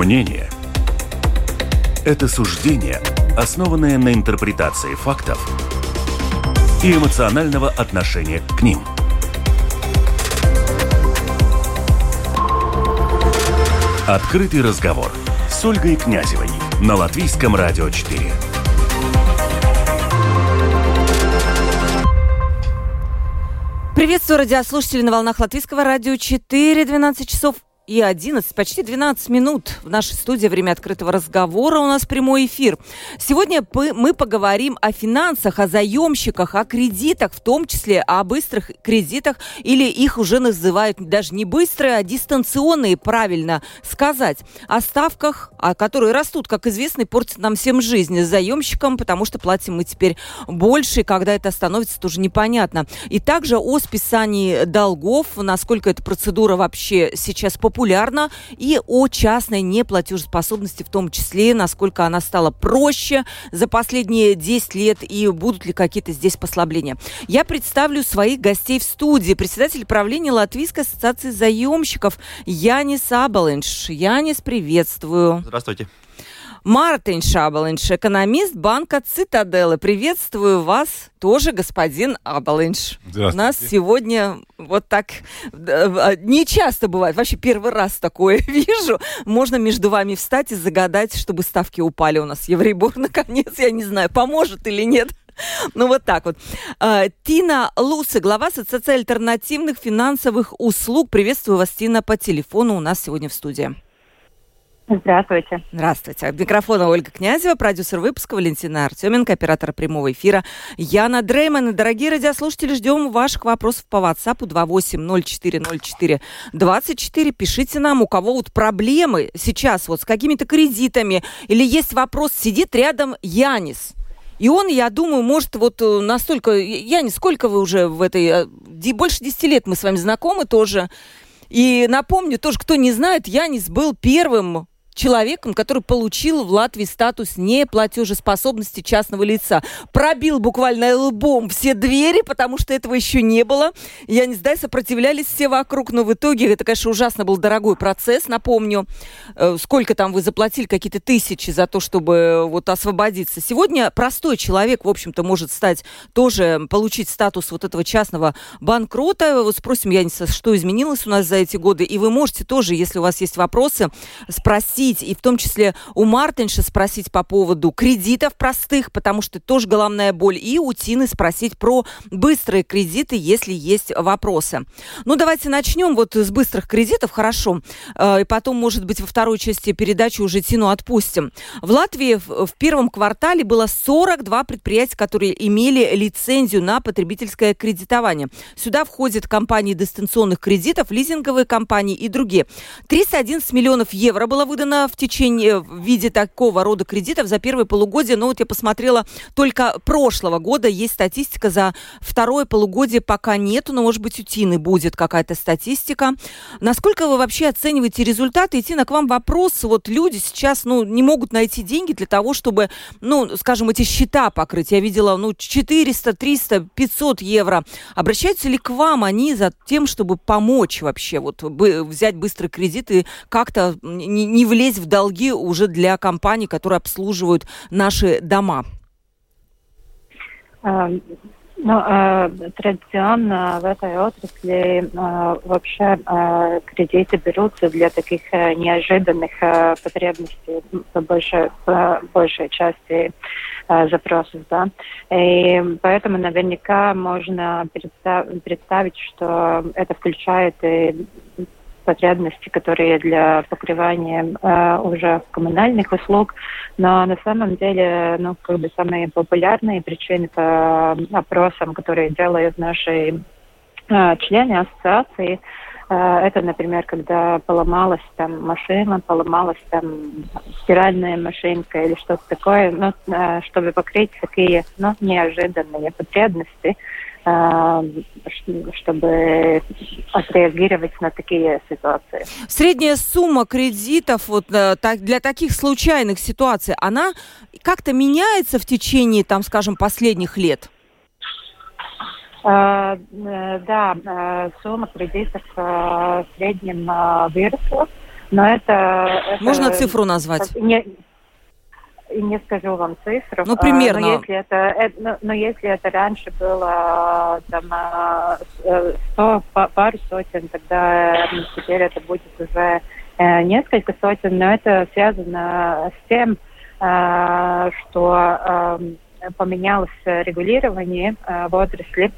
Мнение – это суждение, основанное на интерпретации фактов и эмоционального отношения к ним. Открытый разговор с Ольгой Князевой на Латвийском радио 4. Приветствую радиослушателей на волнах Латвийского радио 4, 12 часов и 11, почти 12 минут в нашей студии «Время открытого разговора» у нас прямой эфир. Сегодня мы поговорим о финансах, о заемщиках, о кредитах, в том числе о быстрых кредитах, или их уже называют даже не быстрые, а дистанционные, правильно сказать, о ставках, которые растут, как известно, и портят нам всем жизнь заемщикам, потому что платим мы теперь больше, и когда это становится, тоже непонятно. И также о списании долгов, насколько эта процедура вообще сейчас популярна, популярна, и о частной неплатежеспособности в том числе, насколько она стала проще за последние 10 лет и будут ли какие-то здесь послабления. Я представлю своих гостей в студии. Председатель правления Латвийской ассоциации заемщиков Янис Абалинш. Янис, приветствую. Здравствуйте. Мартин Шабалинш, экономист банка Цитаделы. Приветствую вас, тоже господин Абалинш. У нас сегодня вот так а, не часто бывает, вообще первый раз такое вижу. Можно между вами встать и загадать, чтобы ставки упали у нас. Еврейбор, наконец, я не знаю, поможет или нет. Ну вот так вот. А, Тина Лусы, глава Ассоциации альтернативных финансовых услуг. Приветствую вас, Тина, по телефону у нас сегодня в студии. Здравствуйте. Здравствуйте. От микрофона Ольга Князева, продюсер выпуска Валентина Артеменко, оператор прямого эфира Яна Дрейман. И, дорогие радиослушатели, ждем ваших вопросов по WhatsApp 28040424. Пишите нам, у кого вот проблемы сейчас вот с какими-то кредитами или есть вопрос, сидит рядом Янис. И он, я думаю, может вот э, настолько... Янис, сколько вы уже в этой... Э, больше 10 лет мы с вами знакомы тоже. И напомню, тоже, кто не знает, Янис был первым человеком, который получил в Латвии статус неплатежеспособности частного лица. Пробил буквально лбом все двери, потому что этого еще не было. Я не знаю, сопротивлялись все вокруг, но в итоге это, конечно, ужасно был дорогой процесс, напомню. Э, сколько там вы заплатили, какие-то тысячи за то, чтобы э, вот освободиться. Сегодня простой человек, в общем-то, может стать тоже, получить статус вот этого частного банкрота. Вот спросим, Яниса, что изменилось у нас за эти годы. И вы можете тоже, если у вас есть вопросы, спросить спросить, и в том числе у Мартинша спросить по поводу кредитов простых, потому что тоже головная боль, и у Тины спросить про быстрые кредиты, если есть вопросы. Ну, давайте начнем вот с быстрых кредитов, хорошо, э, и потом, может быть, во второй части передачи уже Тину отпустим. В Латвии в первом квартале было 42 предприятия, которые имели лицензию на потребительское кредитование. Сюда входят компании дистанционных кредитов, лизинговые компании и другие. 311 миллионов евро было выдано в течение в виде такого рода кредитов за первое полугодие. Но вот я посмотрела только прошлого года. Есть статистика за второе полугодие пока нету, но, может быть, у Тины будет какая-то статистика. Насколько вы вообще оцениваете результаты? И, Тина, к вам вопрос. Вот люди сейчас, ну, не могут найти деньги для того, чтобы, ну, скажем, эти счета покрыть. Я видела, ну, 400, 300, 500 евро. Обращаются ли к вам они за тем, чтобы помочь вообще, вот, взять быстрый кредит и как-то не, не влезть влезть в долги уже для компаний, которые обслуживают наши дома? Um... Ну, э, традиционно в этой отрасли э, вообще э, кредиты берутся для таких э, неожиданных э, потребностей по большей, по большей части э, запросов, да. И поэтому наверняка можно представ, представить, что это включает и потребности, которые для покрывания э, уже коммунальных услуг, но на самом деле, ну, как бы самые популярные причины по опросам, которые делают наши э, члены ассоциации, э, это, например, когда поломалась там машина, поломалась там стиральная машинка или что-то такое, ну, э, чтобы покрыть такие ну, неожиданные потребности, чтобы отреагировать на такие ситуации. Средняя сумма кредитов вот э, для таких случайных ситуаций, она как-то меняется в течение, там, скажем, последних лет? Uh, да, uh, сумма кредитов в среднем выросла Но это... это Можно цифру назвать? Не, не скажу вам цифру. Ну, примерно. Но если это, э, но, если это раньше было там 100, пару сотен, тогда теперь это будет уже несколько сотен, но это связано с тем, что поменялось регулирование в отрасли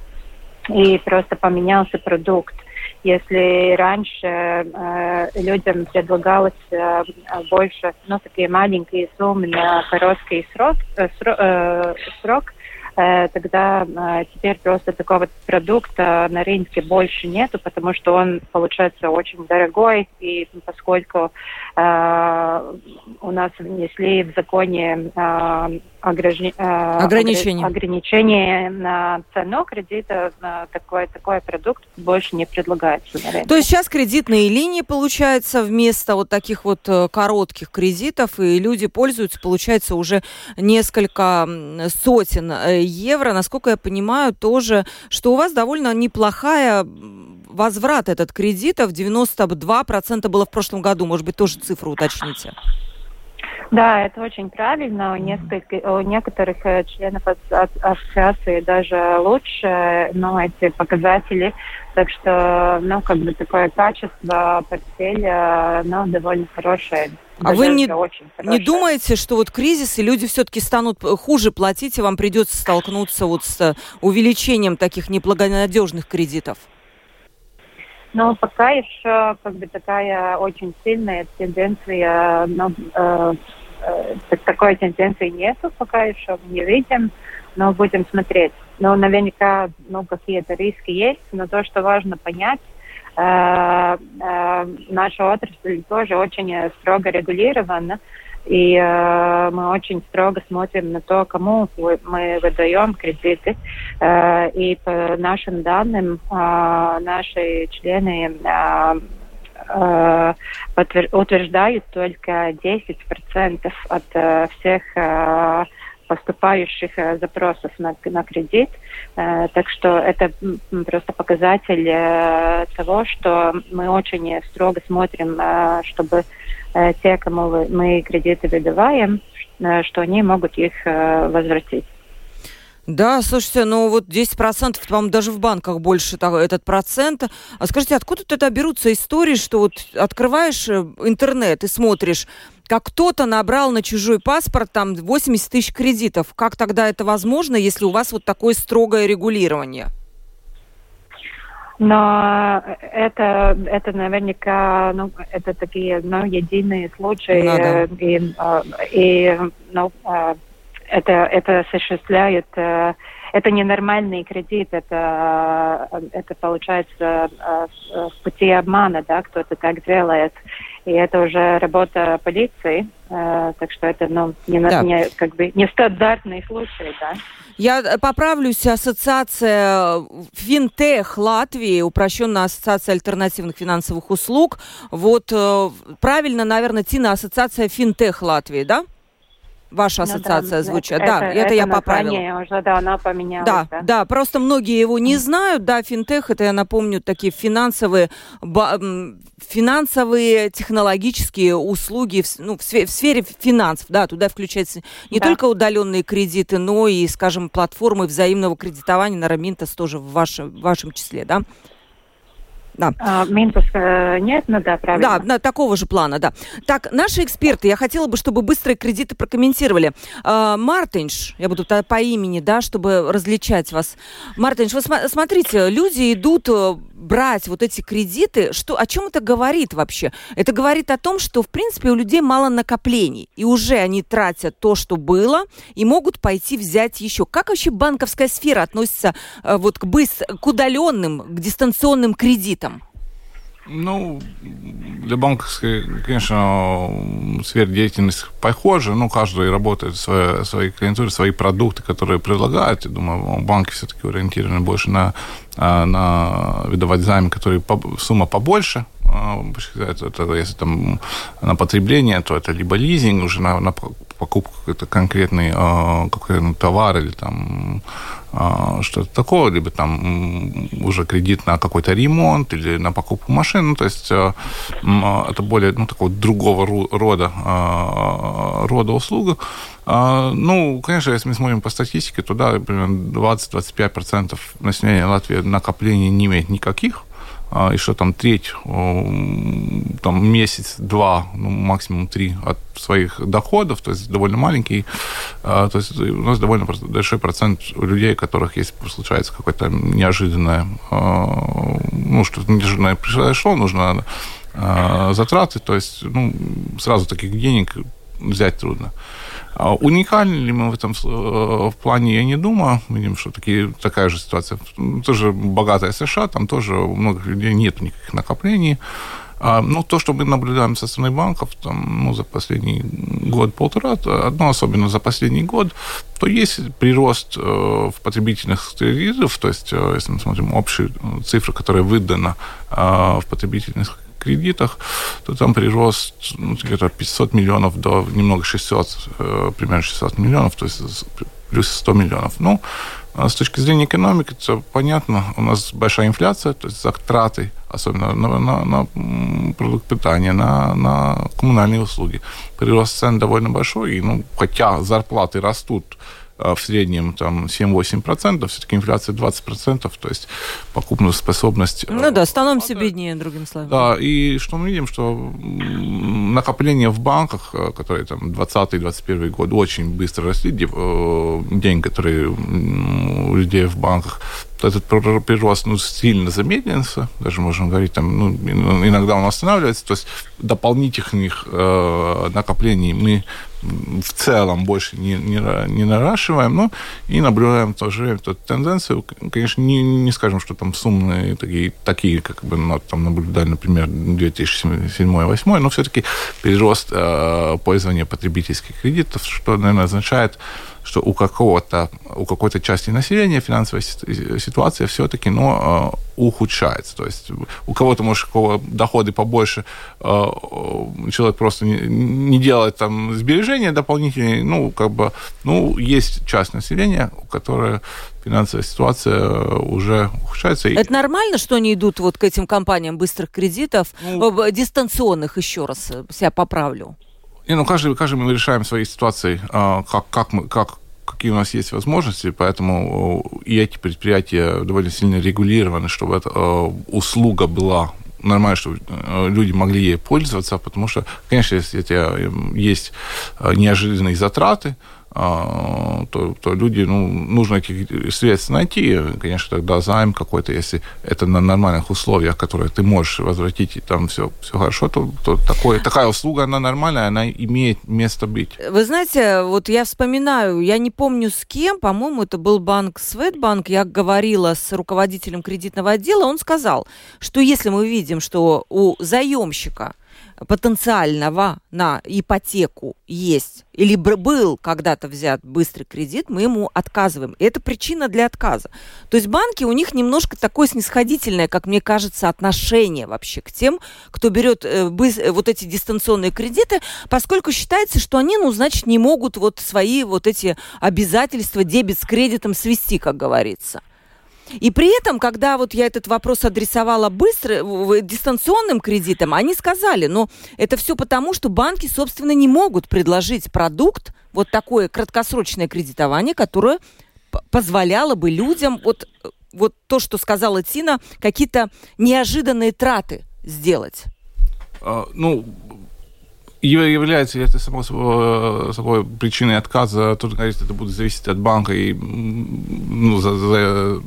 и просто поменялся продукт. Если раньше э, людям предлагалось э, больше, ну, такие маленькие суммы на короткий срок, э, срок, э, срок Э, тогда э, теперь просто такого продукта на рынке больше нету, потому что он получается очень дорогой, и поскольку э, у нас внесли в законе ограничение, ограничение. ограничение на цену кредита, на такой, такой продукт больше не предлагается на рынке. То есть сейчас кредитные линии, получается, вместо вот таких вот коротких кредитов, и люди пользуются, получается, уже несколько сотен евро, насколько я понимаю, тоже, что у вас довольно неплохая возврат этот кредитов, 92% было в прошлом году, может быть, тоже цифру уточните. Да, это очень правильно. У, несколько, у некоторых э, членов ассоциации даже лучше, но эти показатели. Так что, ну, как бы такое качество портфеля, ну, довольно хорошее. А вы не, не думаете, что вот кризис, и люди все-таки станут хуже платить, и вам придется столкнуться вот с увеличением таких неблагонадежных кредитов? Но пока еще как бы такая очень сильная тенденция, э, э, такой тенденции нету, пока еще не видим, но будем смотреть. Но наверняка ну, какие-то риски есть, но то, что важно понять, э, э, наша отрасль тоже очень строго регулирована, и э, мы очень строго смотрим на то, кому мы выдаем кредиты. Э, и по нашим данным, э, наши члены э, утверждают только 10% от э, всех э, поступающих э, запросов на, на кредит. Э, так что это просто показатель э, того, что мы очень строго смотрим, э, чтобы Э, те, кому мы кредиты выдаваем, э, что они могут их э, возвратить. Да, слушайте, ну вот 10%, по-моему, даже в банках больше этот процент. А скажите, откуда тогда берутся истории, что вот открываешь интернет и смотришь, как кто-то набрал на чужой паспорт там 80 тысяч кредитов. Как тогда это возможно, если у вас вот такое строгое регулирование? Но это, это наверняка, ну, это такие, ну, единые случаи. Ну, да. И, а, и, ну, это, это осуществляет, э, это ненормальный кредит, это, это получается э, в пути обмана, да, кто-то так делает. И это уже работа полиции, э, так что это, ну, не, да. не, как бы, не стандартный случай, да. Я поправлюсь, ассоциация Финтех Латвии, упрощенная ассоциация альтернативных финансовых услуг. Вот правильно, наверное, Тина, ассоциация Финтех Латвии, да? Ваша ассоциация ну, да, звучит. Это, да, это, это я поправила. уже, да, она поменялась. Да, да, да, просто многие его не знают. Да, финтех, это, я напомню, такие финансовые, финансовые технологические услуги в, ну, в, сфере финансов. Да, туда включаются не да. только удаленные кредиты, но и, скажем, платформы взаимного кредитования на Раминтас тоже в вашем, в вашем числе, да? Да. А, Минтус э, нет, ну да, правильно. Да, такого же плана, да. Так, наши эксперты, я хотела бы, чтобы быстрые кредиты прокомментировали. А, Мартинш, я буду по имени, да, чтобы различать вас. Мартинш, вы см- смотрите, люди идут э, брать вот эти кредиты, что, о чем это говорит вообще? Это говорит о том, что, в принципе, у людей мало накоплений, и уже они тратят то, что было, и могут пойти взять еще. Как вообще банковская сфера относится э, вот к, быс- к удаленным, к дистанционным кредитам? Ну, для банковской, конечно, сфера деятельности похожа. Ну, каждый работает в своей, своей клиентуре, свои продукты, которые предлагают. Я думаю, банки все-таки ориентированы больше на, а, на выдавать займы, которые сумма побольше, это, это, если там на потребление, то это либо лизинг уже на, на покупку какой-то конкретный, какой-то товар или там что-то такое, либо там уже кредит на какой-то ремонт или на покупку машин. Ну, то есть это более ну, такого другого рода, рода услуга. Ну, конечно, если мы смотрим по статистике, то да, примерно 20-25% населения Латвии накоплений не имеет никаких. А, и что там треть, там месяц-два, ну, максимум три от своих доходов, то есть довольно маленький, а, то есть у нас довольно большой процент людей, у которых есть, случается какое-то неожиданное, а, ну, что-то неожиданное произошло, нужно затраты, то есть, ну, сразу таких денег взять трудно. А уникальны ли мы в этом э, в плане, я не думаю. Видим, что такие, такая же ситуация. Тоже богатая США, там тоже у многих людей нет никаких накоплений. А, ну, то, что мы наблюдаем со стороны банков, там, ну, за последний год-полтора, одно особенно за последний год, то есть прирост э, в потребительных кредитов, то есть, э, если мы смотрим общие цифры, которые выданы в потребительных кредитах, то там прирост ну, где-то 500 миллионов до немного 600, э, примерно 600 миллионов, то есть плюс 100 миллионов. Ну, а с точки зрения экономики, это понятно, у нас большая инфляция, то есть затраты, особенно на, на, на продукт питания, на, на коммунальные услуги. Прирост цен довольно большой, и, ну, хотя зарплаты растут в среднем там 7-8%, все-таки инфляция 20%, то есть покупную способность... Ну да, становимся беднее, другим словом. Да, и что мы видим, что накопления в банках, а, которые там 20-21 год очень быстро росли, э, деньги, которые у людей в банках, этот прирост ну, сильно замедлился, даже можем говорить, там, ну, иногда он останавливается, то есть дополнительных э, накоплений мы в целом больше не, не, не наращиваем, но и наблюдаем тоже эту тенденцию. Конечно, не, не скажем, что там суммы такие, такие как бы ну, там наблюдали, например, 2007-2008, но все-таки перерост э, пользования потребительских кредитов, что, наверное, означает, что у какого-то у какой-то части населения финансовая ситуация все-таки но, э, ухудшается. То есть у кого-то, может, кого доходы побольше, э, человек просто не, не делает там сбережения дополнительные, ну, как бы, ну, есть часть населения, у которой финансовая ситуация уже ухудшается. Это нормально, что они идут вот к этим компаниям быстрых кредитов, ну, дистанционных, еще раз себя поправлю? Не, ну каждый, каждый мы решаем свои ситуации, как, как, мы, как какие у нас есть возможности, поэтому и эти предприятия довольно сильно регулированы, чтобы эта услуга была нормально, чтобы э, люди могли ей пользоваться, потому что, конечно, если это есть э, неожиданные затраты, то, то люди, ну, нужно этих средств найти, конечно, тогда займ какой-то, если это на нормальных условиях, которые ты можешь возвратить, и там все, все хорошо, то, то такое, такая услуга, она нормальная, она имеет место быть. Вы знаете, вот я вспоминаю, я не помню с кем, по-моему, это был банк Светбанк, я говорила с руководителем кредитного отдела, он сказал, что если мы видим, что у заемщика потенциального на ипотеку есть или был когда-то взят быстрый кредит, мы ему отказываем. Это причина для отказа. То есть банки, у них немножко такое снисходительное, как мне кажется, отношение вообще к тем, кто берет э, вот эти дистанционные кредиты, поскольку считается, что они, ну, значит, не могут вот свои вот эти обязательства дебет с кредитом свести, как говорится. И при этом, когда вот я этот вопрос адресовала быстро, дистанционным кредитом, они сказали, ну, это все потому, что банки, собственно, не могут предложить продукт, вот такое краткосрочное кредитование, которое позволяло бы людям, вот, вот то, что сказала Тина, какие-то неожиданные траты сделать. А, ну, является ли это само собой, собой причиной отказа, тут, конечно, это будет зависеть от банка и ну, за, за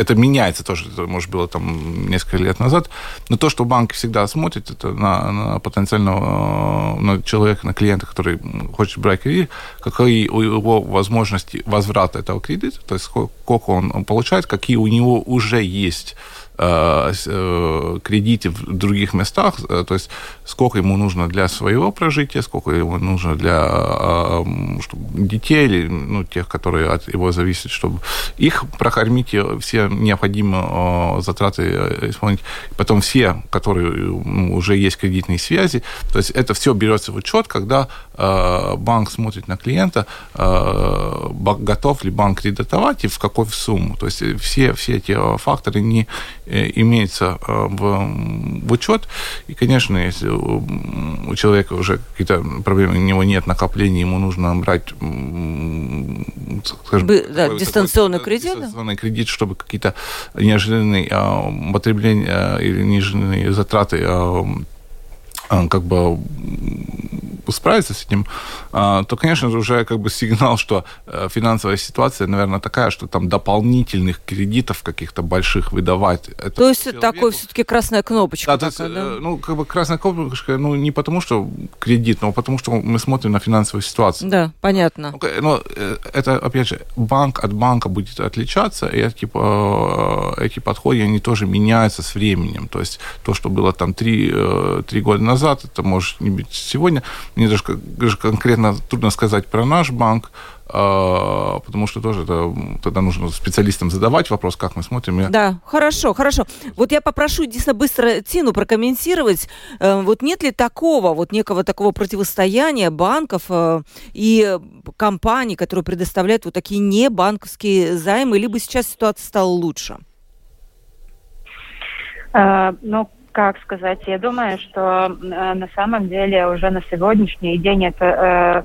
это меняется тоже, это, может, было там несколько лет назад, но то, что банк всегда смотрит, это на, на потенциального э, на человека, на клиента, который хочет брать кредит, какие у его возможности возврата этого кредита, то есть сколько он получает, какие у него уже есть кредиты в других местах, то есть сколько ему нужно для своего прожития, сколько ему нужно для чтобы детей или ну, тех, которые от его зависят, чтобы их прокормить, все необходимые затраты исполнить. Потом все, которые ну, уже есть кредитные связи, то есть это все берется в учет, когда банк смотрит на клиента, готов ли банк кредитовать и в какой сумму. То есть все, все эти факторы не имеются в, в учет. И, конечно, если у человека уже какие-то проблемы, у него нет накоплений, ему нужно брать скажем, Бы, да, дистанционный такой, кредит. Дистанционный кредит, чтобы какие-то неожиданные а, потребления а, или неожиданные затраты а как бы справиться с этим, а, то, конечно же, уже как бы сигнал, что э, финансовая ситуация, наверное, такая, что там дополнительных кредитов каких-то больших выдавать. То есть человеку... такой все-таки красная кнопочка. Да, такая, есть, да? ну, как бы красная кнопочка, ну, не потому что кредит, но потому что мы смотрим на финансовую ситуацию. Да, понятно. Ну, но э, это, опять же, банк от банка будет отличаться, и эти, э, эти подходы, они тоже меняются с временем. То есть то, что было там три, три года назад, это может не быть сегодня мне даже, даже конкретно трудно сказать про наш банк, а, потому что тоже это, тогда нужно специалистам задавать вопрос, как мы смотрим. Я... Да, хорошо, хорошо. Вот я попрошу действительно быстро Тину прокомментировать. Э, вот нет ли такого, вот некого такого противостояния банков э, и компаний, которые предоставляют вот такие небанковские займы, либо сейчас ситуация стала лучше? Uh, ну, как сказать, я думаю, что э, на самом деле уже на сегодняшний день это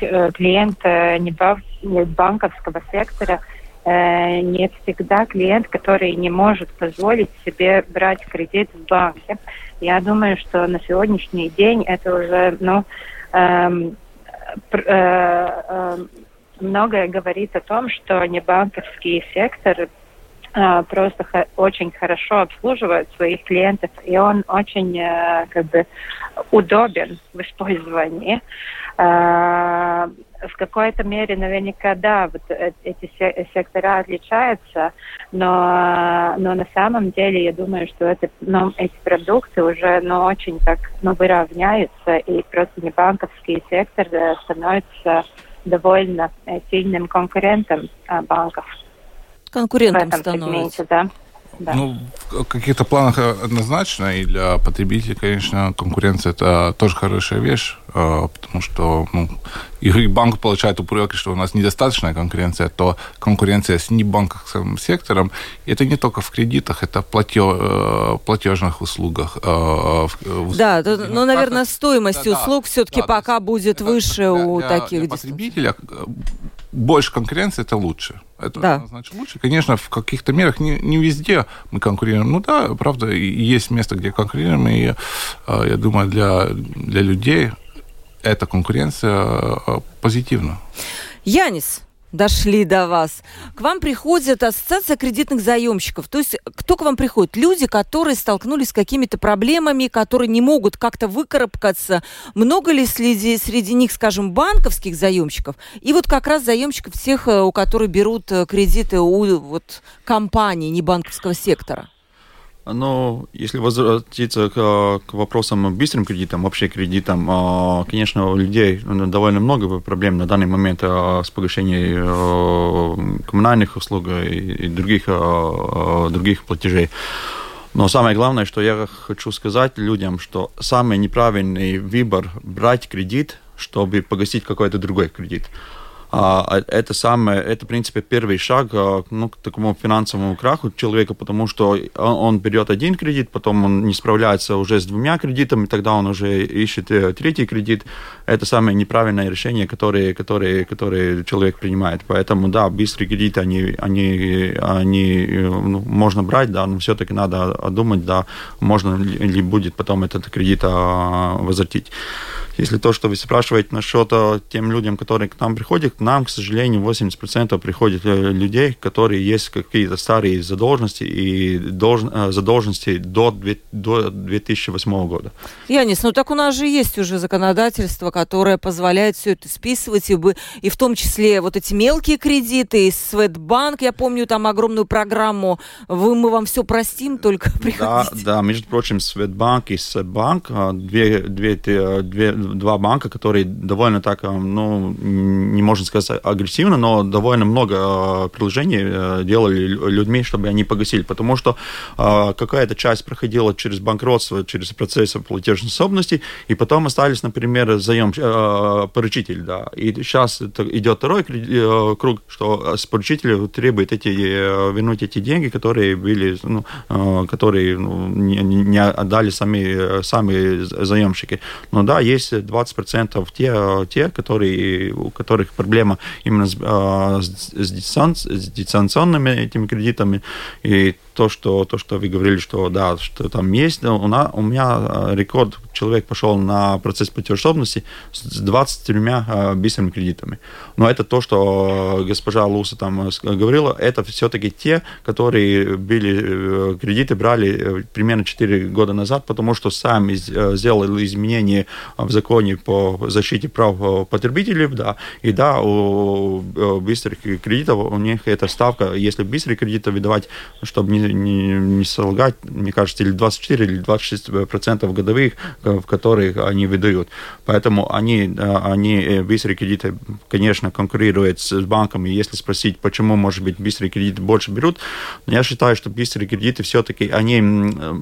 э, э, клиент э, не, не банковского сектора, э, не всегда клиент, который не может позволить себе брать кредит в банке. Я думаю, что на сегодняшний день это уже, ну, эм, э, э, многое говорит о том, что не банковский сектор просто очень хорошо обслуживает своих клиентов, и он очень э, как бы удобен в использовании. А, в какой-то мере наверняка, да, вот э, эти сектора отличаются, но, но на самом деле я думаю, что это, ну, эти продукты уже ну, очень так ну, выравняются, и просто не банковский сектор э, становится довольно сильным конкурентом банков конкурентом становится. да. Да. Ну, в каких-то планах однозначно, и для потребителей, конечно, конкуренция это тоже хорошая вещь, а, потому что ну, и банк получает упреки, что у нас недостаточная конкуренция, то конкуренция с небанковским сектором, это не только в кредитах, это в э, платежных услугах. Э, да, но, ну, наверное, стоимость да, услуг да, все-таки да, пока будет выше для, у для, таких для потребителя больше конкуренции это лучше. Это да. значит лучше. Конечно, в каких-то мерах не, не везде мы конкурируем. Ну да, правда, есть место, где конкурируем, и э, я думаю, для, для людей эта конкуренция э, позитивна. Янис, дошли до вас. К вам приходит ассоциация кредитных заемщиков. То есть кто к вам приходит? Люди, которые столкнулись с какими-то проблемами, которые не могут как-то выкарабкаться. Много ли среди, среди них, скажем, банковских заемщиков? И вот как раз заемщиков всех, э, у которых берут э, кредиты у вот, компаний, не банковского сектора? Но если возвратиться к, к вопросам быстрым кредитам, вообще кредитам, а, конечно, у людей довольно много проблем на данный момент а, с погашением а, коммунальных услуг и других, других платежей. Но самое главное, что я хочу сказать людям, что самый неправильный выбор брать кредит, чтобы погасить какой-то другой кредит. А, а это самое, это, в принципе, первый шаг а, ну, к такому финансовому краху человека, потому что он, берет один кредит, потом он не справляется уже с двумя кредитами, тогда он уже ищет э, третий кредит. Это самое неправильное решение, которое, которое, которое человек принимает. Поэтому, да, быстрые кредиты, они, они, они э, ну, можно брать, да, но все-таки надо думать, да, можно ли будет потом этот кредит возвратить. Если то, что вы спрашиваете насчет тем людям, которые к нам приходят, нам, к сожалению, 80% приходит людей, которые есть какие-то старые задолженности и должен, задолженности до, до 2008 года. Янис, ну так у нас же есть уже законодательство, которое позволяет все это списывать, и, бы, и в том числе вот эти мелкие кредиты, и Светбанк, я помню там огромную программу, вы, мы вам все простим, только приходите. Да, да между прочим, Светбанк и Сбанк, две, две, две, два банка, которые довольно так, ну, не можно сказать агрессивно, но довольно много приложений делали людьми, чтобы они погасили, потому что какая-то часть проходила через банкротство, через процесс платежеспособности, и потом остались, например, заем поручитель, да, и сейчас идет второй круг, что с поручителя требует эти, вернуть эти деньги, которые были, ну, которые ну, не, не отдали сами, сами заемщики. Но да, есть 20% те, те которые, у которых проблема именно с, с, дистанционными этими кредитами, и то, что, то, что вы говорили, что да, что там есть, у, нас, у меня рекорд, человек пошел на процесс платежеспособности с 23 быстрыми кредитами. Но это то, что госпожа Луса там говорила, это все-таки те, которые были, э, кредиты брали э, примерно 4 года назад, потому что сами э, сделали изменения в законе по защите прав потребителей, да, и да, у быстрых кредитов у них эта ставка, если быстрые кредиты выдавать, чтобы не не, не солгать, мне кажется, или 24 или 26 процентов годовых, в которых они выдают. Поэтому они, они э, быстрые кредиты, конечно, конкурируют с банками. Если спросить, почему, может быть, быстрые кредиты больше берут, я считаю, что быстрые кредиты все-таки, они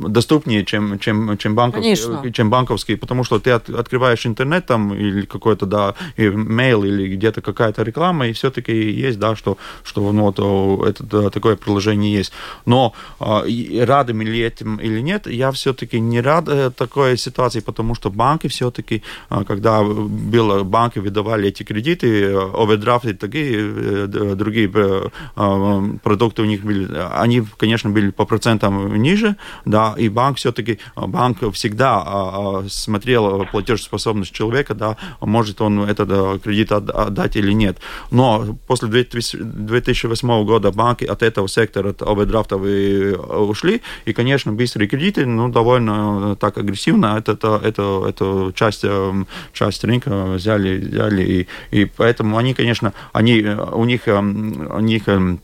доступнее, чем, чем, чем, банковские, чем банковские, потому что ты от, открываешь интернет там или какой-то, да, mail или где-то какая-то реклама, и все-таки есть, да, что, что ну, вот, это, такое приложение есть. Но а, рады мы ли этим или нет, я все-таки не рад э, такой ситуации, потому что банки все-таки, а, когда было, банки выдавали эти кредиты, овердрафты и такие э, другие э, а, продукты у них были, они, конечно, были по процентам ниже, да, и банк все-таки, банк всегда смотрел платежеспособность человека, да, может он этот кредит отдать или нет. Но после 2008 года банки от этого сектора, от овердрафтов и ушли. И, конечно, быстрые кредиты, ну, довольно так агрессивно. Это, это, это, это часть, эм, часть рынка взяли, взяли. И, и поэтому они, конечно, они, у них, эм, у них эм,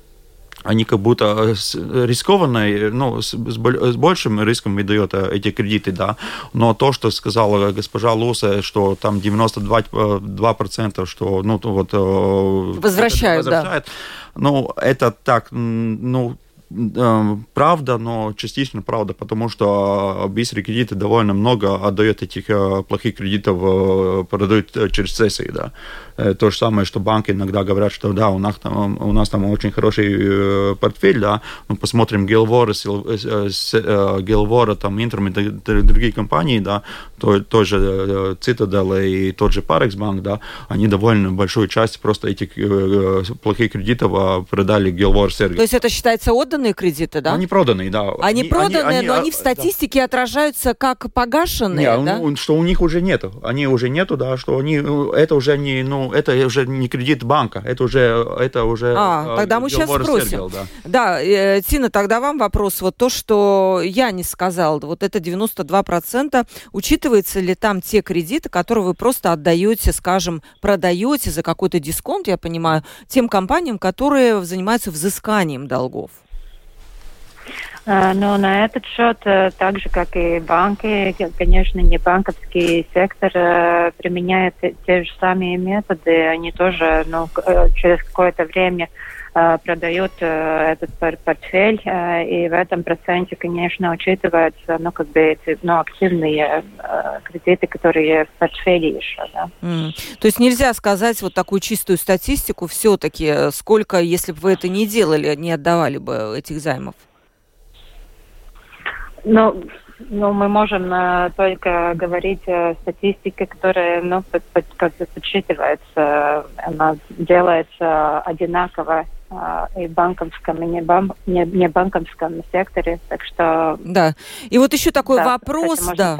они как будто рискованные, ну, с, с большим риском выдают э, эти кредиты, да. Но то, что сказала госпожа Луса, что там 92%, 2%, что, ну, вот... Возвращают, возвращают да. Ну, это так, ну, правда, но частично правда, потому что быстрые кредиты довольно много отдают этих э, плохих кредитов, э, продают э, через сессии, да. То же самое, что банки иногда говорят, что да, у нас там, у нас там очень хороший портфель, да, мы посмотрим Гелвора, Гелвора, там, Интерм и другие компании, да, то, тоже Citadel и тот же Bank, да, они довольно большую часть просто этих плохих кредитов продали Гелвор сервис. То есть это считается отдан проданные кредиты, да? Они проданные, да. Они, они проданные, они, но они в статистике да. отражаются как погашенные, не, да? Ну, что у них уже нету. Они уже нету, да, что они, ну, это уже не, ну, это уже не кредит банка, это уже, это уже... А, тогда мы сейчас спросим. Сергел, да, да э, Тина, тогда вам вопрос. Вот то, что я не сказал, вот это 92%, учитывается ли там те кредиты, которые вы просто отдаете, скажем, продаете за какой-то дисконт, я понимаю, тем компаниям, которые занимаются взысканием долгов? Э, но на этот счет, э, так же как и банки, конечно, не банковский сектор э, применяет те же самые методы. Они тоже ну, через какое-то время продают этот портфель, и в этом проценте, конечно, учитываются, ну, как бы эти, ну, активные кредиты, которые в портфеле еще, да. Mm. То есть нельзя сказать вот такую чистую статистику все-таки, сколько, если бы вы это не делали, не отдавали бы этих займов? Ну, ну, мы можем э, только говорить о статистике, которая, ну, под, под, как бы она делается одинаково и банковском, и не, бан, не, не банковском секторе. Так что... Да. И вот еще такой да, вопрос, да.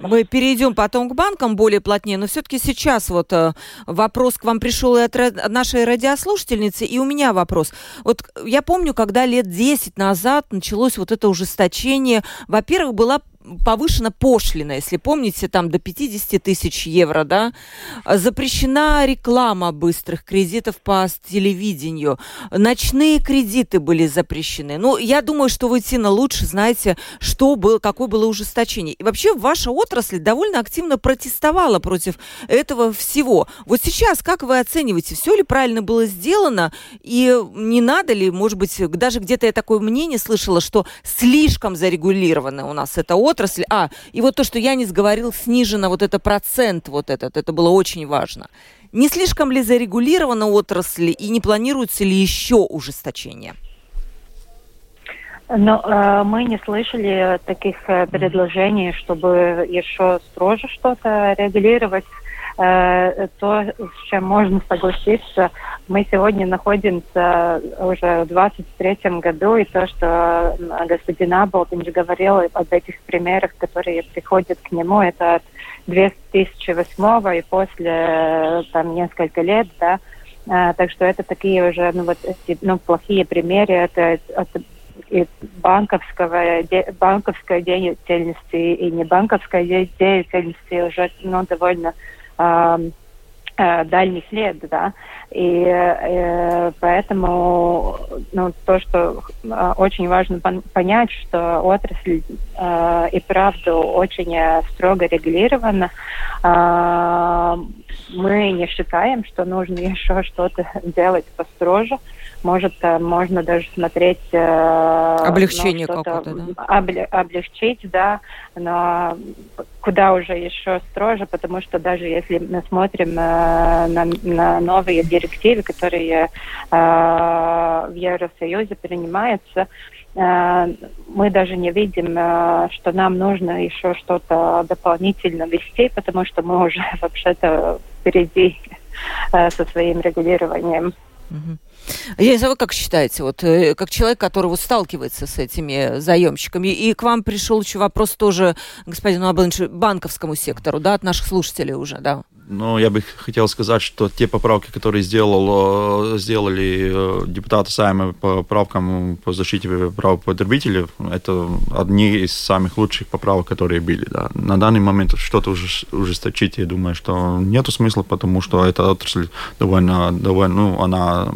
Мы перейдем потом к банкам более плотнее, но все-таки сейчас вот э, вопрос к вам пришел и от нашей радиослушательницы, и у меня вопрос. Вот я помню, когда лет 10 назад началось вот это ужесточение, во-первых, была повышена пошлина, если помните, там до 50 тысяч евро, да, запрещена реклама быстрых кредитов по телевидению, ночные кредиты были запрещены. Ну, я думаю, что вы, Тина, лучше знаете, что было, какое было ужесточение. И вообще ваша отрасль довольно активно протестовала против этого всего. Вот сейчас, как вы оцениваете, все ли правильно было сделано, и не надо ли, может быть, даже где-то я такое мнение слышала, что слишком зарегулирована у нас эта отрасль, отрасль. А, и вот то, что Янис говорил, снижено вот это процент вот этот, это было очень важно. Не слишком ли зарегулирована отрасль и не планируется ли еще ужесточение? Но э, мы не слышали таких э, предложений, чтобы еще строже что-то регулировать. Э, то, с чем можно согласиться. Мы сегодня находимся уже в 23 году, и то, что господин Аболтинч говорил об этих примерах, которые приходят к нему, это от 2008 и после там несколько лет, да, э, так что это такие уже, ну вот ну, плохие примеры, это, это и банковского, де, банковской деятельности и не банковской деятельности уже ну, довольно Э, дальний след, да, и э, поэтому ну, то, что э, очень важно понять, что отрасль э, и правда очень э, строго регулирована, э, мы не считаем, что нужно еще что-то делать построже, может, э, можно даже смотреть... Э, Облегчение ну, какое-то, да? Обле, облегчить, да, но куда уже еще строже, потому что даже если мы смотрим э, на, на новые директивы, которые в Евросоюзе принимаются, мы даже не видим, что нам нужно еще что-то дополнительно вести, потому что мы уже вообще-то впереди э, со своим регулированием. Угу. Я вы как считаете, вот э, как человек, который вот сталкивается с этими заемщиками, и к вам пришел еще вопрос тоже господину Абланчу, банковскому сектору, да, от наших слушателей уже, да. Но я бы хотел сказать, что те поправки, которые сделал, э, сделали э, депутаты Сайма по правкам по защите прав потребителей, это одни из самых лучших поправок, которые были. Да. На данный момент что-то уже ужесточить, я думаю, что нету смысла, потому что эта отрасль довольно, довольно ну, она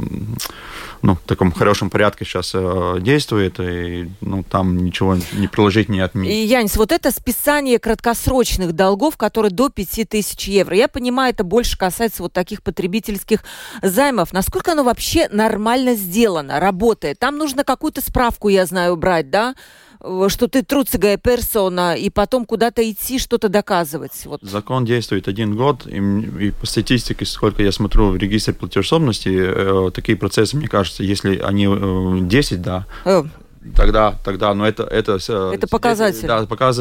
ну, в таком хорошем порядке сейчас э, действует, и ну, там ничего не приложить, не отменить. И, Янис, вот это списание краткосрочных долгов, которые до 5000 евро, я понимаю, это больше касается вот таких потребительских займов. Насколько оно вообще нормально сделано, работает? Там нужно какую-то справку, я знаю, брать, да? Что ты труцигая персона, и потом куда-то идти, что-то доказывать. Вот. Закон действует один год, и, и по статистике, сколько я смотрю в регистре платежеспособности, э, такие процессы, мне кажется, если они э, 10, да, э, тогда, тогда, но это... Это, это показатель. Да, показ,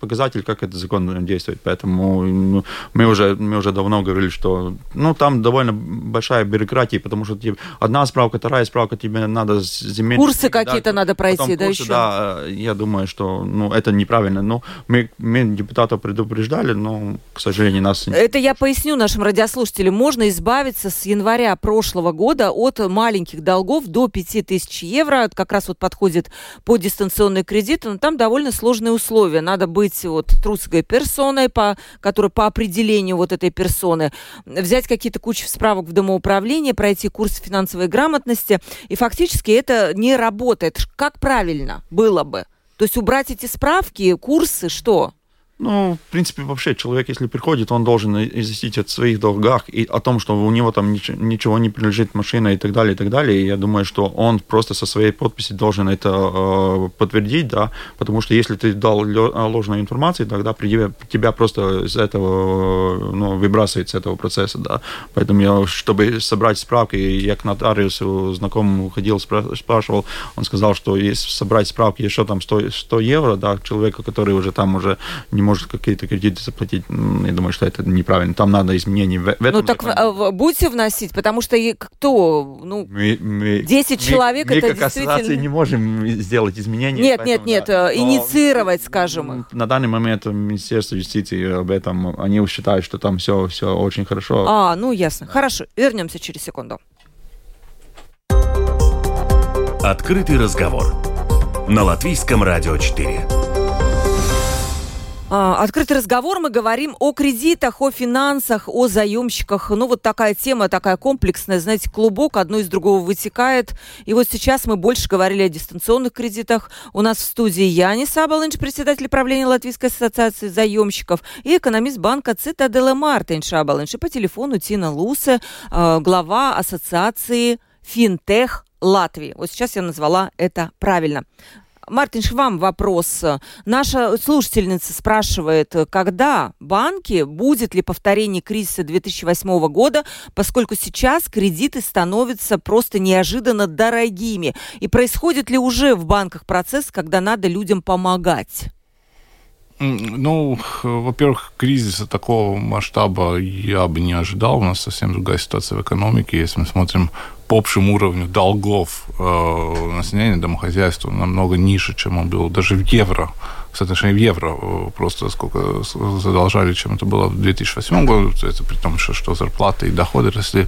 показатель, как этот закон действует. Поэтому ну, мы, уже, мы уже давно говорили, что ну, там довольно большая бюрократия, потому что тебе одна справка, вторая справка, тебе надо земельные... Курсы какие-то надо пройти, да, курсы, еще? Да, я думаю, что ну, это неправильно. Но мы, мы депутатов предупреждали, но, к сожалению, нас... Это я поясню нашим радиослушателям. Можно избавиться с января прошлого года от маленьких долгов до 5000 евро. Как раз вот подходит подходит по дистанционный кредит, но там довольно сложные условия. Надо быть вот трусской персоной, по, которая по определению вот этой персоны, взять какие-то кучи справок в домоуправлении, пройти курс финансовой грамотности, и фактически это не работает. Как правильно было бы? То есть убрать эти справки, курсы, что? Ну, в принципе, вообще человек, если приходит, он должен известить о своих долгах и о том, что у него там ничего не принадлежит машина и так далее, и так далее. И я думаю, что он просто со своей подписью должен это э, подтвердить, да, потому что если ты дал ложную информацию, тогда при тебе, тебя просто из этого, ну, выбрасывает с этого процесса, да. Поэтому я, чтобы собрать справки, я к нотариусу знакомому ходил, спрашивал, он сказал, что если собрать справки еще там 100, 100 евро, да, человека, который уже там уже не может какие-то кредиты заплатить, я думаю, что это неправильно. Там надо изменения в, в этом. Ну так законе. будете вносить, потому что кто? Ну, мы, мы, 10 мы, человек мы, это как действительно... не можем сделать изменения. Нет, поэтому, нет, нет, да. Э, инициировать, Но скажем. На данный момент Министерство юстиции об этом, они считают, что там все, все очень хорошо. А, ну ясно. Хорошо, вернемся через секунду. Открытый разговор на Латвийском радио 4. А, открытый разговор. Мы говорим о кредитах, о финансах, о заемщиках. Ну, вот такая тема, такая комплексная. Знаете, клубок одно из другого вытекает. И вот сейчас мы больше говорили о дистанционных кредитах. У нас в студии Янис Абалынч, председатель правления Латвийской ассоциации заемщиков, и экономист банка Цитаделе Мартин Шабалынч. И по телефону Тина Лусе, а, глава ассоциации Финтех Латвии. Вот сейчас я назвала это правильно. Мартин, вам вопрос. Наша слушательница спрашивает, когда банки, будет ли повторение кризиса 2008 года, поскольку сейчас кредиты становятся просто неожиданно дорогими. И происходит ли уже в банках процесс, когда надо людям помогать? Ну, во-первых, кризиса такого масштаба я бы не ожидал. У нас совсем другая ситуация в экономике. Если мы смотрим по общему уровню долгов э, населения домохозяйства намного ниже, чем он был даже в евро соотношение в евро э, просто сколько задолжали, чем это было в 2008 году, это при том, что, что зарплаты и доходы росли,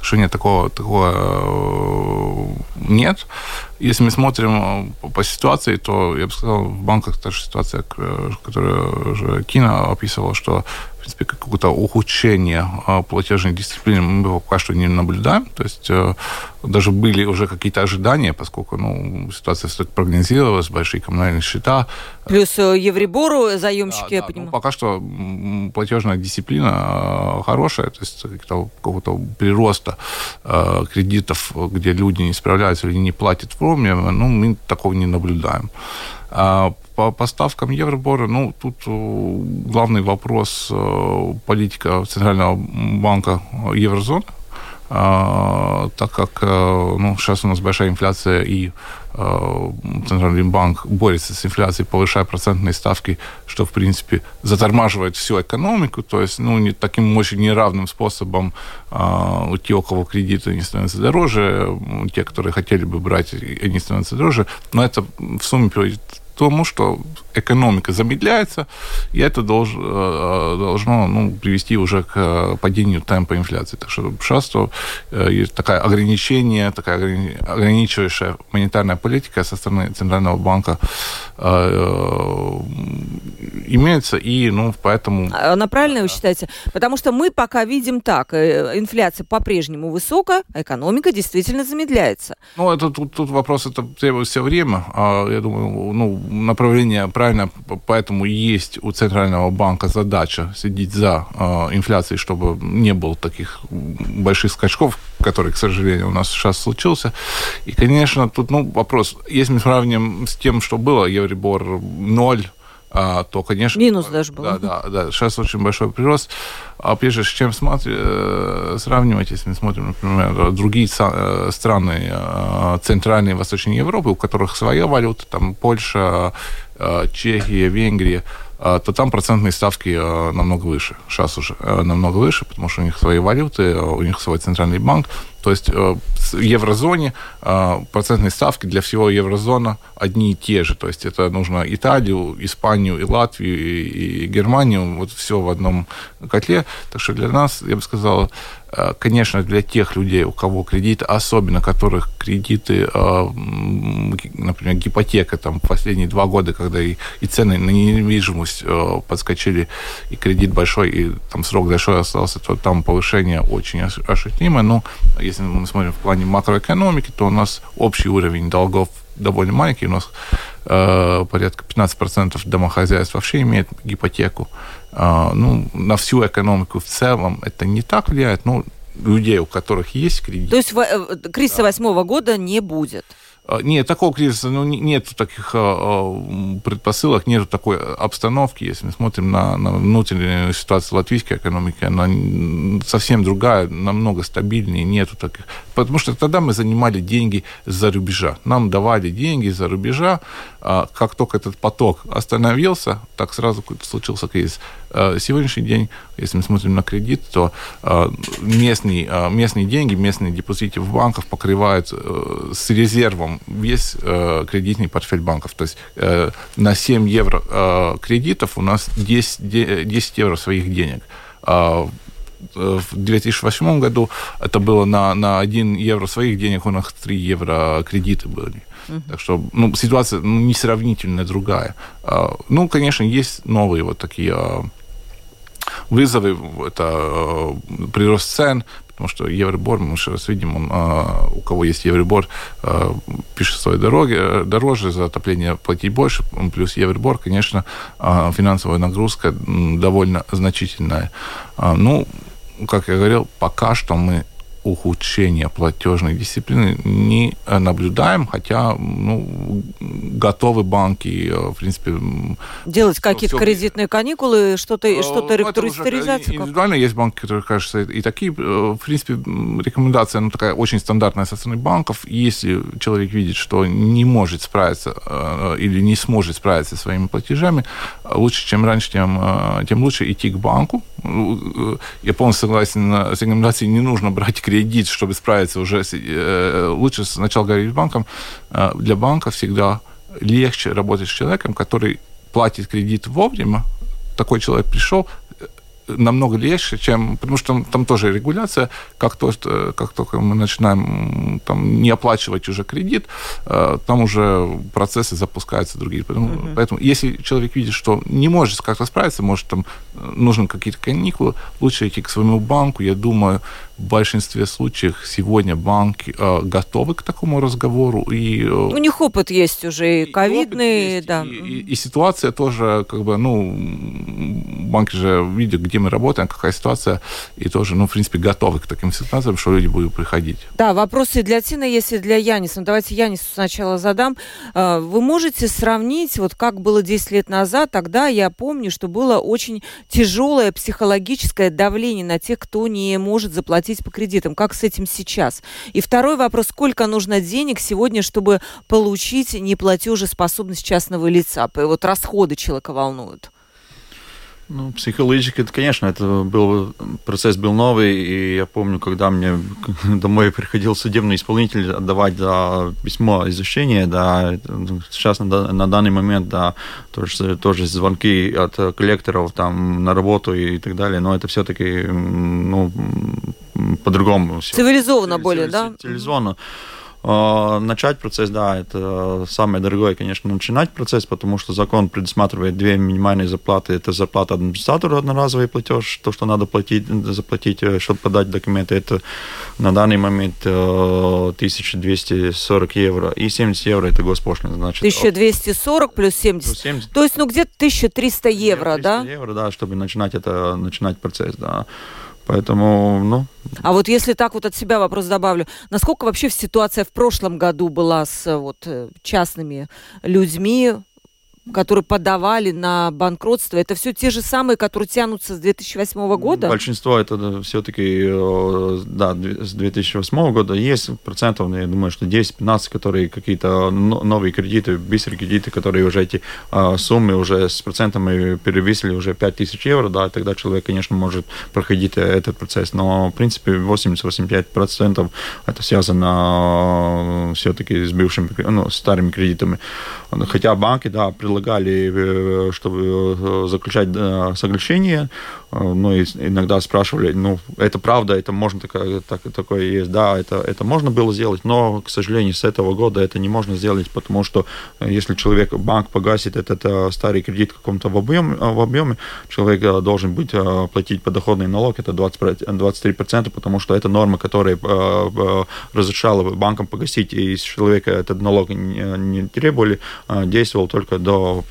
что нет, такого, такого э, нет. Если мы смотрим э, по ситуации, то я бы сказал, в банках та же ситуация, которую уже Кина описывала, что принципе, какое-то ухудшение а, платежной дисциплины мы пока что не наблюдаем. То есть э, даже были уже какие-то ожидания, поскольку ну, ситуация все-таки прогнозировалась, большие коммунальные счета. Плюс э, Евребору заемщики, да, я да, понимаю. Ну, пока что платежная дисциплина э, хорошая, то есть какого-то прироста кредитов, где люди не справляются или не платят вовремя, ну, мы такого не наблюдаем. По поставкам Евробора, ну, тут э, главный вопрос э, политика Центрального банка Еврозоны, а, так как э, ну, сейчас у нас большая инфляция, и Центральный банк борется с инфляцией, повышая процентные ставки, что, в принципе, затормаживает всю экономику, то есть, ну, не, таким очень неравным способом э, те, у кого кредиты, они становятся дороже, те, которые хотели бы брать, они становятся дороже, но это в сумме приводит тому, что экономика замедляется, и это долж, э, должно ну, привести уже к э, падению темпа инфляции. Так что сейчас то э, есть такое ограничение, такая ограничивающая монетарная политика со стороны Центрального банка имеется, и ну, поэтому... А она правильно вы считаете? Потому что мы пока видим так, инфляция по-прежнему высокая, а экономика действительно замедляется. Ну, это тут, тут вопрос, это требует все время. А, я думаю, ну, направление правильно, поэтому есть у Центрального банка задача следить за э, инфляцией, чтобы не было таких больших скачков, которые, к сожалению, у нас сейчас случился. И, конечно, тут ну, вопрос, если мы сравним с тем, что было, Евробор 0, а, то, конечно... Минус даже был. Да, да, да. Сейчас очень большой прирост. А прежде чем смотри, э, сравнивать, если мы смотрим, например, другие э, страны э, Центральной и Восточной Европы, у которых своя валюта, там Польша, Чехия, Венгрия, то там процентные ставки намного выше. Сейчас уже намного выше, потому что у них свои валюты, у них свой центральный банк. То есть э, в еврозоне э, процентные ставки для всего еврозона одни и те же. То есть это нужно Италию, Испанию и Латвию и, Германию, вот все в одном котле. Так что для нас, я бы сказал, э, конечно, для тех людей, у кого кредиты, особенно которых кредиты, например, гипотека там последние два года, когда и, и цены на недвижимость подскочили, и кредит большой, и там срок большой остался, то там повышение очень ощутимое. Но если если мы смотрим в плане макроэкономики, то у нас общий уровень долгов довольно маленький. У нас э, порядка 15% домохозяйств вообще имеет гипотеку. Э, ну, на всю экономику в целом это не так влияет, но людей, у которых есть кредит. То есть э, кризиса восьмого да. года не будет? А, нет, такого кризиса, ну, нет таких а, предпосылок, нет такой обстановки. Если мы смотрим на, на внутреннюю ситуацию латвийской экономики, она совсем другая, намного стабильнее, нету таких. Потому что тогда мы занимали деньги за рубежа. Нам давали деньги за рубежа. Как только этот поток остановился, так сразу случился кризис. Сегодняшний день, если мы смотрим на кредит, то местные, местные деньги, местные депозиты в банках покрывают э, с резервом весь э, кредитный портфель банков. То есть э, на 7 евро э, кредитов у нас 10, 10 евро своих денег. Э, в 2008 году это было на, на 1 евро своих денег, у нас 3 евро кредиты были. Uh-huh. Так что ну, ситуация ну, несравнительно другая. Э, ну, конечно, есть новые вот такие э, вызовы. Это э, прирост цен, потому что Евробор, мы сейчас видим, он, а, у кого есть Евробор, а, пишет свои дороги, дороже, за отопление платить больше, плюс Евробор, конечно, а, финансовая нагрузка довольно значительная. Ну, как я говорил, пока что мы ухудшения платежной дисциплины не наблюдаем, хотя ну, готовы банки, э, в принципе... Делать какие-то все... кредитные каникулы, что-то э, что реструктуризацию? Индивидуально есть банки, которые, кажется, и такие, э, в принципе, рекомендация ну, такая очень стандартная со стороны банков. Если человек видит, что не может справиться или не сможет справиться со своими платежами, лучше, чем раньше, тем, тем лучше идти к банку. Я полностью согласен с рекомендацией, не нужно брать кредит, чтобы справиться уже. Э, лучше сначала говорить с банком. Э, для банка всегда легче работать с человеком, который платит кредит вовремя. Такой человек пришел, намного легче, чем... Потому что там, там тоже регуляция. Как, то, как только мы начинаем там, не оплачивать уже кредит, э, там уже процессы запускаются другие. Поэтому, mm-hmm. поэтому если человек видит, что не может как-то справиться, может, там нужны какие-то каникулы, лучше идти к своему банку. Я думаю, в большинстве случаев сегодня банки э, готовы к такому разговору. И, э, У них опыт есть уже, и ковидный, да. И, и, и ситуация тоже, как бы, ну, банки же видят, где мы работаем, какая ситуация, и тоже, ну, в принципе, готовы к таким ситуациям, что люди будут приходить. Да, вопросы для Тина есть и для Яниса. Ну, давайте Янису сначала задам. Э, вы можете сравнить, вот как было 10 лет назад, тогда я помню, что было очень тяжелое психологическое давление на тех, кто не может заплатить платить по кредитам. Как с этим сейчас? И второй вопрос, сколько нужно денег сегодня, чтобы получить неплатежеспособность частного лица? Вот расходы человека волнуют. Ну, психологически, это, конечно, это был процесс был новый, и я помню, когда мне домой приходил судебный исполнитель отдавать да, письмо изучения, да, сейчас на, на данный момент, да, тоже, тоже звонки от коллекторов там на работу и так далее, но это все-таки, ну, по-другому. Цивилизованно более, да? Цивилизованно. А, начать процесс, да, это самое дорогое, конечно, начинать процесс, потому что закон предусматривает две минимальные зарплаты. Это зарплата администратору, одноразовый платеж, то, что надо платить, заплатить, э, чтобы подать документы. Это на данный момент 1240 э, евро. И 70 евро это госпошлина. Значит, 1240 плюс 70. Плюс 70. То есть, ну, где-то 1300 евро, 1300 да? евро, да, чтобы начинать это, начинать процесс, да. Поэтому, ну... А вот если так вот от себя вопрос добавлю, насколько вообще ситуация в прошлом году была с вот э, частными людьми, которые подавали на банкротство, это все те же самые, которые тянутся с 2008 года? Большинство это все-таки, э, да, с 2008 года. Есть процентов, я думаю, что 10-15, которые какие-то новые кредиты, быстрые кредиты, которые уже эти а, суммы уже с процентами перевесили уже 5000 евро, да, тогда человек, конечно, может проходить этот процесс. Но, в принципе, 80-85% это связано э, все-таки с бывшими, ну, старыми кредитами. Хотя банки, да, предлагали, э, чтобы э, заключать э, соглашение, ну, иногда спрашивали, ну, это правда, это можно такое, так, такое есть, да, это, это можно было сделать, но, к сожалению, с этого года это не можно сделать, потому что если человек, банк погасит этот старый кредит в каком-то в объеме, в объеме, человек должен быть платить подоходный налог, это 20, 23%, потому что это норма, которая разрешала банкам погасить, и из человека этот налог не, требовали, действовал только до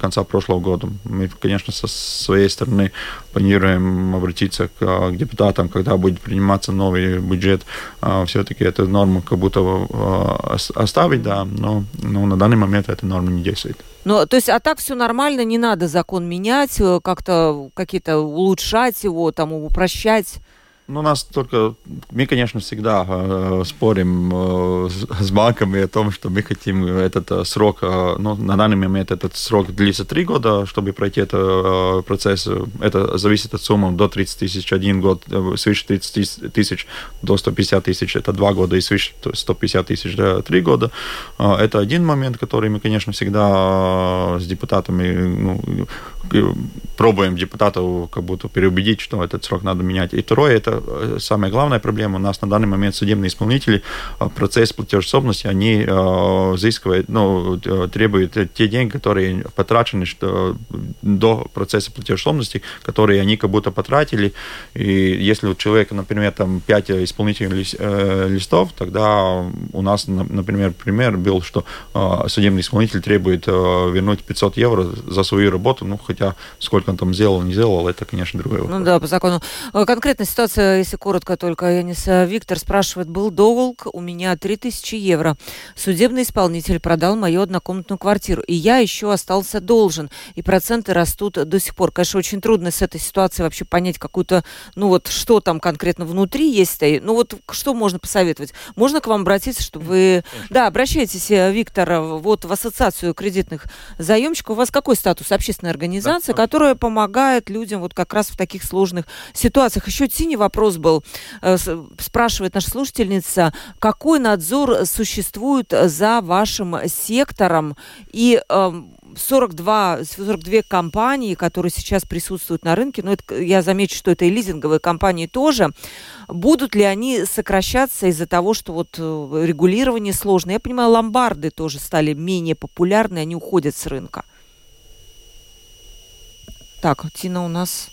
конца прошлого года. Мы, конечно, со своей стороны планируем обратиться к, к депутатам, когда будет приниматься новый бюджет. Все-таки эту норму как будто оставить, да, но, но на данный момент эта норма не действует. Ну, то есть, а так все нормально, не надо закон менять, э, как-то какие-то улучшать его, там, упрощать? Ну, у нас только... Мы, конечно, всегда э, спорим э, с, банками о том, что мы хотим этот э, срок... Э, ну, на данный момент этот срок длится три года, чтобы пройти этот э, процесс. Это зависит от суммы до 30 тысяч один год, э, свыше 30 тысяч до 150 тысяч это два года, и свыше 150 тысяч да, три года. Э, это один момент, который мы, конечно, всегда с депутатами ну, пробуем депутатов как будто переубедить, что этот срок надо менять. И второе, это Э, самая главная проблема. У нас на данный момент судебные исполнители э, процесс платежеспособности, они э, взыскивают, ну, требуют те деньги, которые потрачены что, до процесса платежеспособности, которые они как будто потратили. И если у человека, например, там 5 исполнительных листов, тогда у нас, например, пример был, что судебный исполнитель требует вернуть 500 евро за свою работу, ну, хотя сколько он там сделал, не сделал, это, конечно, вопрос. Ну да, по закону. Конкретная ситуация если коротко только, Янис, Виктор спрашивает, был долг у меня 3000 евро. Судебный исполнитель продал мою однокомнатную квартиру, и я еще остался должен, и проценты растут до сих пор. Конечно, очень трудно с этой ситуацией вообще понять какую-то, ну вот, что там конкретно внутри есть. Ну вот, что можно посоветовать? Можно к вам обратиться, чтобы вы... Да, обращайтесь, э, Виктор, вот в ассоциацию кредитных заемщиков. У вас какой статус? Общественная организация, да, которая помогает людям вот как раз в таких сложных ситуациях. Еще синий вопрос вопрос был, э, спрашивает наша слушательница, какой надзор существует за вашим сектором и 42, эм, 42 компании, которые сейчас присутствуют на рынке, но это, я замечу, что это и лизинговые компании тоже, будут ли они сокращаться из-за того, что вот э, регулирование сложно? Я понимаю, ломбарды тоже стали менее популярны, они уходят с рынка. Так, Тина у нас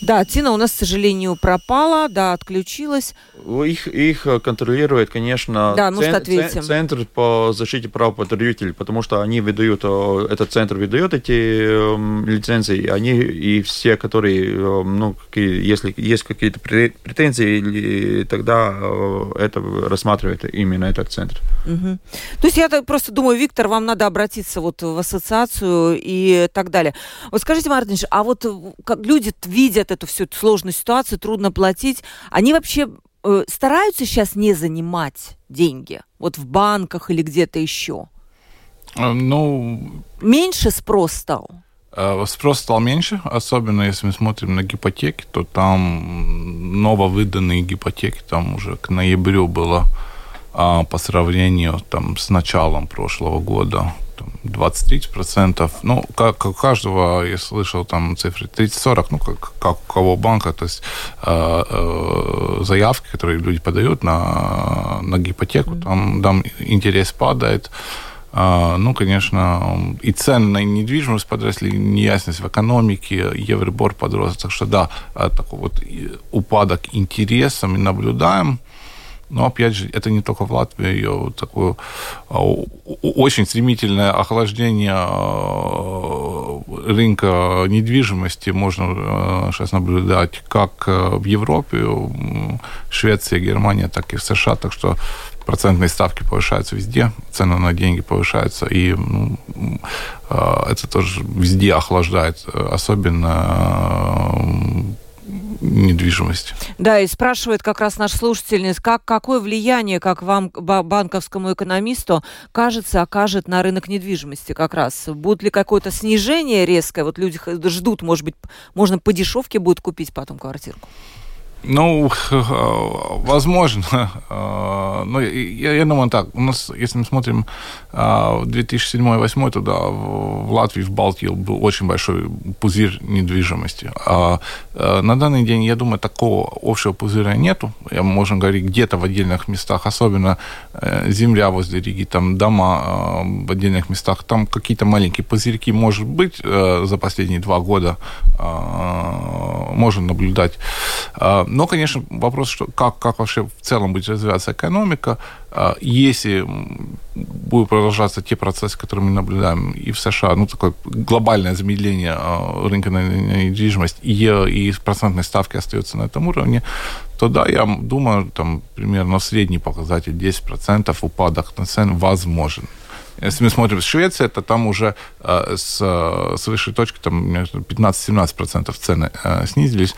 да, Тина у нас, к сожалению, пропала, да, отключилась. Их, их контролирует, конечно, да, может, ответим. Центр по защите прав потребителей, потому что они выдают, э, этот центр выдает эти э, лицензии, они и все, которые, э, ну, если есть какие-то претензии, тогда это рассматривает именно этот центр. Угу. То есть я просто думаю, Виктор, вам надо обратиться вот в ассоциацию и так далее. Вот скажите, Мартинш, а вот как люди видят видят эту всю сложную ситуацию, трудно платить, они вообще э, стараются сейчас не занимать деньги, вот в банках или где-то еще? Э, ну... Меньше спрос стал? Э, спрос стал меньше, особенно если мы смотрим на гипотеки, то там нововыданные гипотеки, там уже к ноябрю было а, по сравнению там, с началом прошлого года 20-30%. Ну, как, у каждого, я слышал там цифры 30-40, ну, как, как у кого банка, то есть э, э, заявки, которые люди подают на, на гипотеку, там, там интерес падает. Uh, ну, конечно, и цены на недвижимость подросли, неясность в экономике, евробор подрос. Так что да, такой вот упадок интереса мы наблюдаем. Но, опять же, это не только в Латвии, ее такое а, очень стремительное охлаждение а, рынка недвижимости можно сейчас а, наблюдать как в Европе, Швеция, Германия, так и в США. Так что процентные ставки повышаются везде, цены на деньги повышаются, и ну, это тоже везде охлаждает, особенно недвижимость. Да, и спрашивает как раз наш слушательница, как, какое влияние, как вам, банковскому экономисту, кажется, окажет на рынок недвижимости как раз? Будет ли какое-то снижение резкое? Вот люди ждут, может быть, можно по дешевке будет купить потом квартирку? Ну, возможно. Но я, я думаю так. У нас, если мы смотрим в 2007-2008, тогда в Латвии, в Балтии был очень большой пузырь недвижимости. А на данный день, я думаю, такого общего пузыря нету. Я можем говорить где-то в отдельных местах, особенно э, земля возле Риги, там дома в отдельных местах, там какие-то маленькие пузырьки, может быть, э, за последние два года можно наблюдать. Но, конечно, вопрос, что как, как вообще в целом будет развиваться экономика, а, если будут продолжаться те процессы, которые мы наблюдаем и в США, ну, такое глобальное замедление а, рынка на недвижимость, и, и процентные ставки остаются на этом уровне, то да, я думаю, там примерно средний показатель 10% упадок на цен возможен. Если мы смотрим в Швеции, это там уже э, с, с высшей точки там 15-17% цены э, снизились.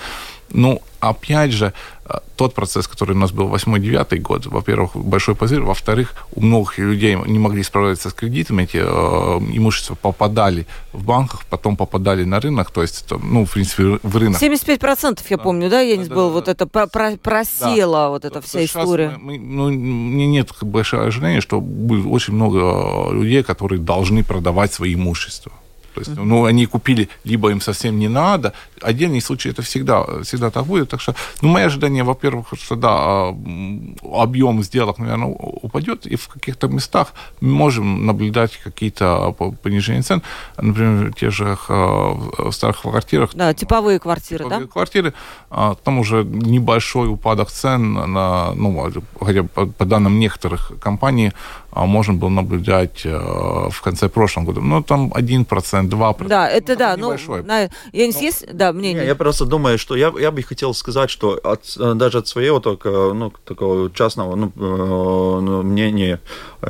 Ну, опять же, э, тот процесс, который у нас был 8-9 год, во-первых, большой позыв, во-вторых, у многих людей не могли справляться с кредитами, эти э, имущества попадали в банках, потом попадали на рынок, то есть, ну, в принципе, в рынок. 75% я да. помню, да, я не да, был, да, вот да. это про просела да. вот эта вся история. Мы, ну, мне нет большого ожидания, что будет очень много людей, которые должны продавать свои имущества. То есть, ну, они купили, либо им совсем не надо. Отдельные случаи это всегда, всегда так будет. Так что, ну, мои ожидания, во-первых, что да, а, объем сделок, наверное, упадет, и в каких-то местах мы можем наблюдать какие-то понижения цен. Например, те же а, в старых квартирах. Да, типовые квартиры, типовые да? квартиры. А, там уже небольшой упадок цен на, ну, хотя по данным некоторых компаний, можно было наблюдать в конце прошлого года. Ну, там 1%, 2%. Да, это ну, да. Ну, на, я не есть, да, мнение. Не, я просто думаю, что я, я бы хотел сказать, что от, даже от своего только, ну, такого частного ну, э, ну, мнения, э,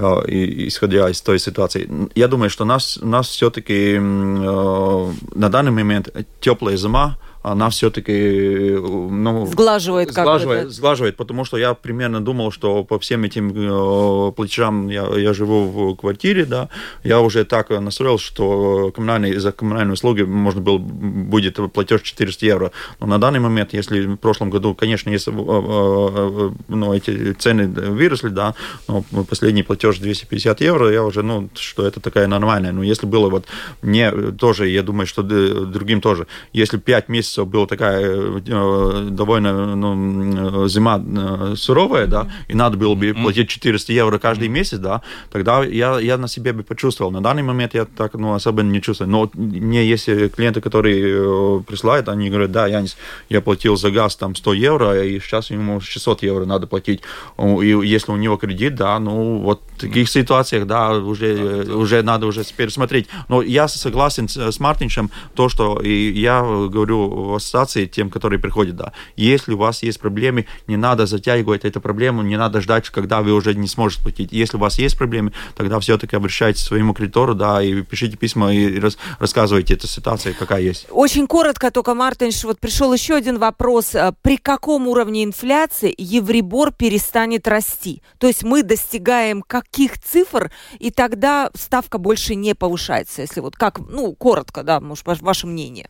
исходя из той ситуации, я думаю, что нас, нас все-таки э, на данный момент теплая зима, она все-таки ну, сглаживает, сглаживает, как сглаживает, потому что я примерно думал, что по всем этим э, платежам я, я живу в квартире, да, я уже так настроил, что коммунальные, за коммунальные услуги можно было, будет платеж 400 евро. Но на данный момент, если в прошлом году, конечно, если э, э, ну, эти цены выросли, да, но последний платеж 250 евро, я уже, ну, что это такая нормальная. Но если было вот мне тоже, я думаю, что другим тоже, если 5 месяцев месяцев была такая э, довольно ну, зима э, суровая, да, и надо было бы платить 400 евро каждый месяц, да, тогда я, я на себе бы почувствовал. На данный момент я так ну, особо не чувствую. Но мне есть клиенты, которые э, присылают, они говорят, да, Янис, я платил за газ там 100 евро, и сейчас ему 600 евро надо платить. И если у него кредит, да, ну вот в таких ситуациях, да, уже, да, уже надо уже пересмотреть. Но я согласен с Мартиншем, то, что и я говорю в ассоциации тем, которые приходят, да. Если у вас есть проблемы, не надо затягивать эту проблему, не надо ждать, когда вы уже не сможете платить. Если у вас есть проблемы, тогда все-таки обращайтесь к своему кредитору, да, и пишите письма и рас, рассказывайте эту ситуацию, какая есть. Очень коротко только, Мартинш, вот пришел еще один вопрос. А при каком уровне инфляции Евребор перестанет расти? То есть мы достигаем каких цифр, и тогда ставка больше не повышается, если вот как, ну, коротко, да, может, ваше мнение.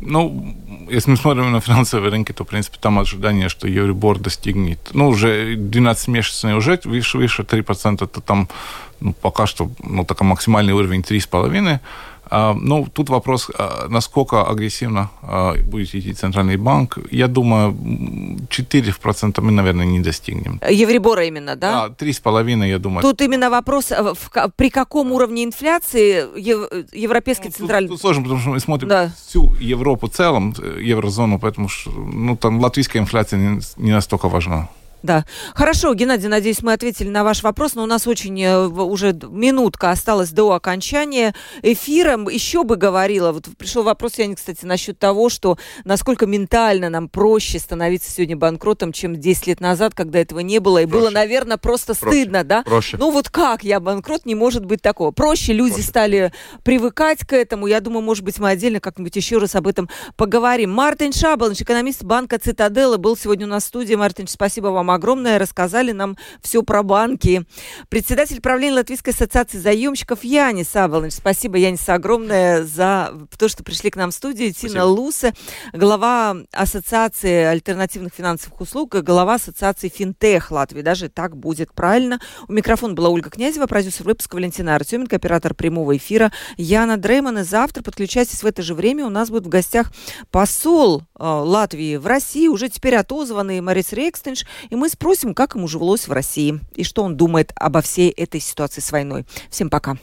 Ну, если мы смотрим на финансовые рынки, то, в принципе, там ожидание, что Euribor достигнет, ну, уже 12 месяцев уже выше, выше 3%, то там ну, пока что ну, такой максимальный уровень 3,5%. А, ну, тут вопрос, а, насколько агрессивно а, будет идти Центральный банк. Я думаю, 4% мы, наверное, не достигнем. Евребора именно, да? Да, 3,5, я думаю. Тут именно вопрос, при каком уровне инфляции Европейский ну, Центральный... Тут, тут сложно, потому что мы смотрим да. всю Европу в целом, э, еврозону, поэтому ну, там латвийская инфляция не, не настолько важна. Да. Хорошо, Геннадий, надеюсь, мы ответили на ваш вопрос, но у нас очень э, уже минутка осталась до окончания эфира. Еще бы говорила, вот пришел вопрос, я, кстати, насчет того, что насколько ментально нам проще становиться сегодня банкротом, чем 10 лет назад, когда этого не было. И проще. было, наверное, просто проще. стыдно, да? Проще. Ну вот как я банкрот, не может быть такого. Проще люди проще. стали привыкать к этому. Я думаю, может быть, мы отдельно как-нибудь еще раз об этом поговорим. Мартин Шабалович, экономист банка Цитаделла, был сегодня у нас в студии. Мартин, спасибо вам вам огромное. Рассказали нам все про банки. Председатель правления Латвийской ассоциации заемщиков Янис Авалович. Спасибо, Янис, огромное за то, что пришли к нам в студию. Спасибо. Тина Лусе, глава Ассоциации альтернативных финансовых услуг, глава Ассоциации Финтех Латвии. Даже так будет правильно. У микрофона была Ольга Князева, продюсер выпуска Валентина Артеменко, оператор прямого эфира Яна Дрейман. И завтра подключайтесь в это же время. У нас будет в гостях посол э, Латвии в России, уже теперь отозванный Марис Рекстенш. И мы спросим, как ему жилось в России и что он думает обо всей этой ситуации с войной. Всем пока.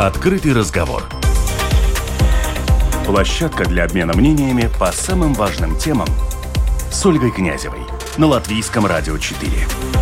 Открытый разговор. Площадка для обмена мнениями по самым важным темам с Ольгой Князевой на Латвийском радио 4.